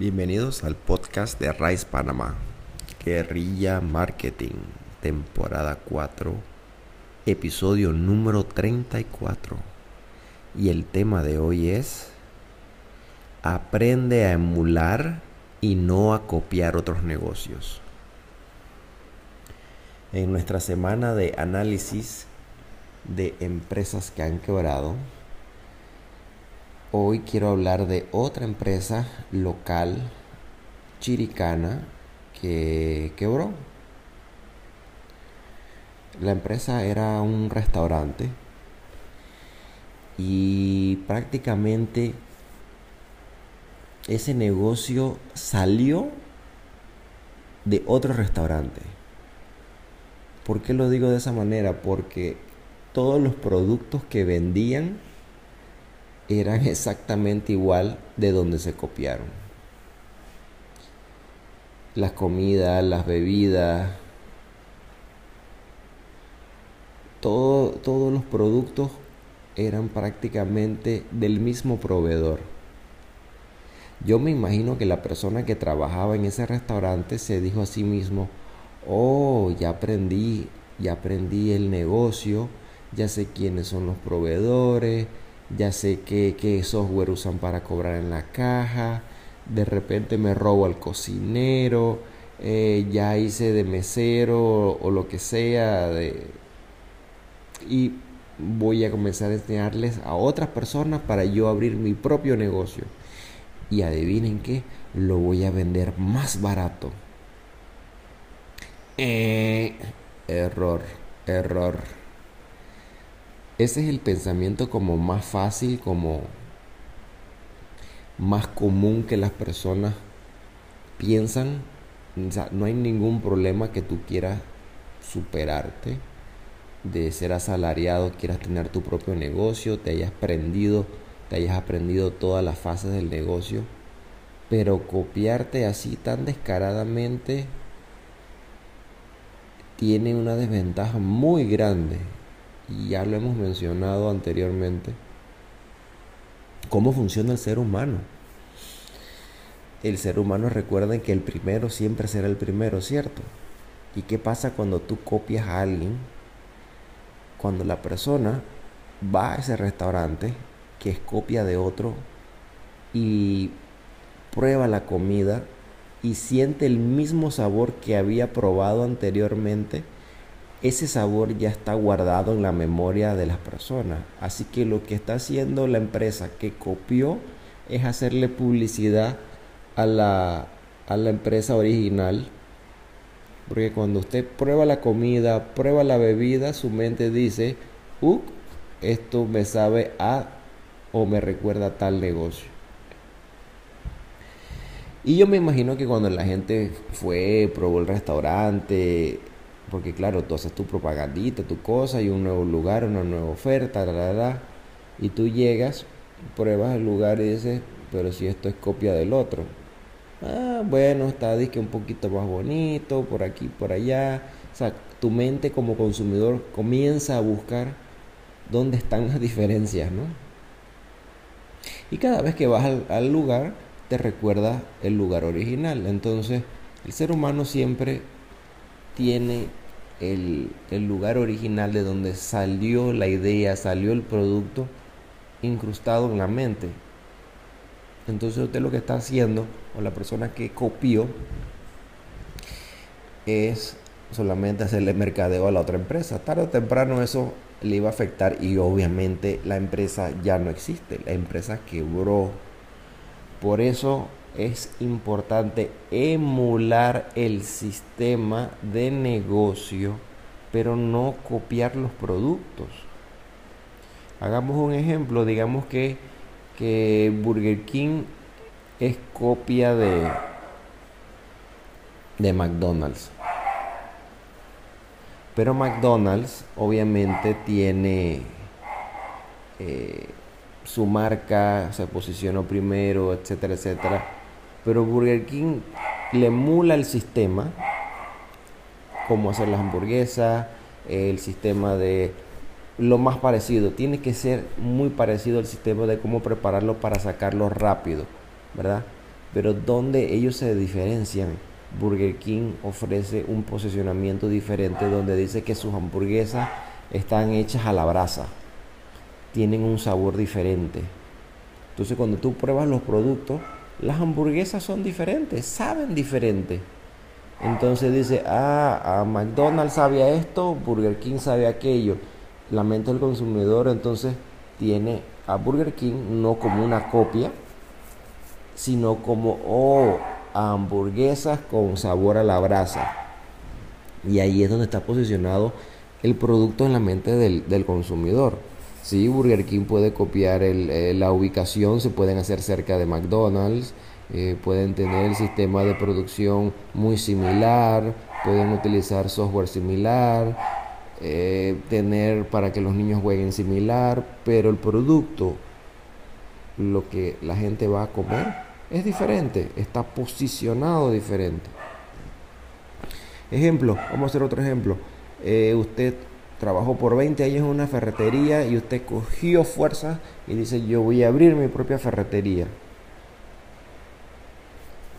Bienvenidos al podcast de Rice Panamá, Guerrilla Marketing, temporada 4, episodio número 34. Y el tema de hoy es, aprende a emular y no a copiar otros negocios. En nuestra semana de análisis de empresas que han quebrado, Hoy quiero hablar de otra empresa local chiricana que quebró. La empresa era un restaurante y prácticamente ese negocio salió de otro restaurante. ¿Por qué lo digo de esa manera? Porque todos los productos que vendían eran exactamente igual de donde se copiaron. Las comidas, las bebidas, todo, todos los productos eran prácticamente del mismo proveedor. Yo me imagino que la persona que trabajaba en ese restaurante se dijo a sí mismo, oh, ya aprendí, ya aprendí el negocio, ya sé quiénes son los proveedores, ya sé qué, software usan para cobrar en la caja, de repente me robo al cocinero, eh, ya hice de mesero o, lo que sea, y voy a comenzar a enseñarles a otras personas para yo abrir mi propio negocio. Y adivinen qué, lo voy a vender más barato. Eh, error, error. Ese es el pensamiento como más fácil, como más común que las personas piensan. no hay ningún problema que tú quieras superarte, de ser asalariado, quieras tener tu propio negocio, te hayas aprendido, te hayas aprendido todas las fases del negocio, pero copiarte así tan descaradamente tiene una desventaja muy grande ya lo hemos mencionado anteriormente, cómo funciona el ser humano. El ser humano recuerden que el primero siempre será el primero, ¿cierto? ¿Y qué pasa cuando tú copias a alguien? Cuando la persona va a ese restaurante que es copia de otro y prueba la comida y siente el mismo sabor que había probado anteriormente, ese sabor ya está guardado en la memoria de las personas. Así que lo que está haciendo la empresa que copió es hacerle publicidad a la, a la empresa original. Porque cuando usted prueba la comida, prueba la bebida, su mente dice, uh, esto me sabe a o me recuerda a tal negocio. Y yo me imagino que cuando la gente fue, probó el restaurante, porque claro, tú haces tu propagandita, tu cosa, y un nuevo lugar, una nueva oferta, la, y tú llegas, pruebas el lugar y dices, pero si esto es copia del otro. Ah, bueno, está disque un poquito más bonito, por aquí, por allá. O sea, tu mente como consumidor comienza a buscar dónde están las diferencias, ¿no? Y cada vez que vas al, al lugar, te recuerda el lugar original. Entonces, el ser humano siempre tiene el, lugar original de donde salió la idea, salió el producto incrustado en la mente. Entonces usted lo que está haciendo, o la persona que copió, es solamente hacerle mercadeo a la otra empresa. Tarde o temprano eso le iba a afectar y obviamente la empresa ya no existe, la empresa quebró. Por eso es importante emular el sistema de negocio, pero no copiar los productos. Hagamos un ejemplo, digamos que, que Burger King es copia de, de McDonald's. Pero McDonald's obviamente tiene eh, su marca, se posicionó primero, etcétera, etcétera pero Burger King le emula el sistema, cómo hacer las hamburguesas, el sistema de lo más parecido. Tiene que ser muy parecido al sistema de cómo prepararlo para sacarlo rápido, ¿verdad? Pero donde ellos se diferencian, Burger King ofrece un posicionamiento diferente donde dice que sus hamburguesas están hechas a la brasa, tienen un sabor diferente. Entonces cuando tú pruebas los productos, las hamburguesas son diferentes, saben diferente. Entonces dice, ah, a McDonald's sabe esto, Burger King sabe aquello. La mente del consumidor entonces tiene a Burger King no como una copia, sino como oh, hamburguesas con sabor a la brasa. Y ahí es donde está posicionado el producto en la mente del, consumidor. Sí, Burger King puede copiar eh, la ubicación, se pueden hacer cerca de McDonald's, eh, pueden tener el sistema de producción muy similar, pueden utilizar software similar, eh, tener para que los niños jueguen similar, pero el producto, lo que la gente va a comer, es diferente, está posicionado diferente. Ejemplo, vamos a hacer otro ejemplo. Usted trabajó por 20 años en una ferretería y usted cogió fuerza y dice yo voy a abrir mi propia ferretería.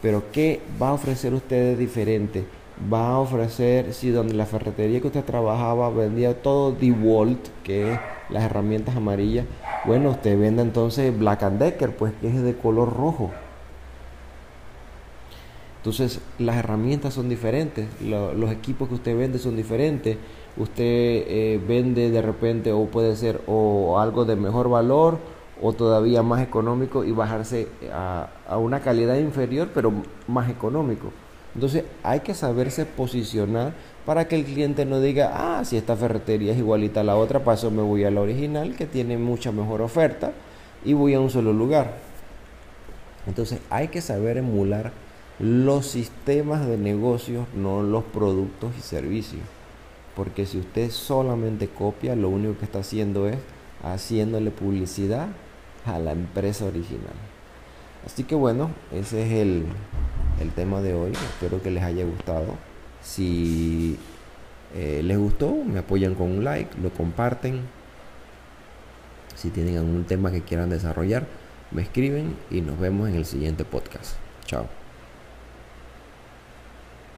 Pero ¿qué va a ofrecer usted de diferente? Va a ofrecer, si donde la ferretería que usted trabajaba vendía todo DeWalt, que es las herramientas amarillas, bueno, usted vende entonces Black Decker, pues que es de color rojo. Entonces las herramientas son diferentes, los equipos que usted vende son diferentes. Usted eh, vende de repente o puede ser o algo de mejor valor o todavía más económico y bajarse a, a una calidad inferior pero más económico. Entonces hay que saberse posicionar para que el cliente no diga, ah, si esta ferretería es igualita a la otra, paso me voy a la original que tiene mucha mejor oferta y voy a un solo lugar. Entonces hay que saber emular los sistemas de negocios, no los productos y servicios. Porque si usted solamente copia, lo único que está haciendo es haciéndole publicidad a la empresa original. Así que bueno, ese es el, el tema de hoy. Espero que les haya gustado. Si eh, les gustó, me apoyan con un like, lo comparten. Si tienen algún tema que quieran desarrollar, me escriben y nos vemos en el siguiente podcast. Chao.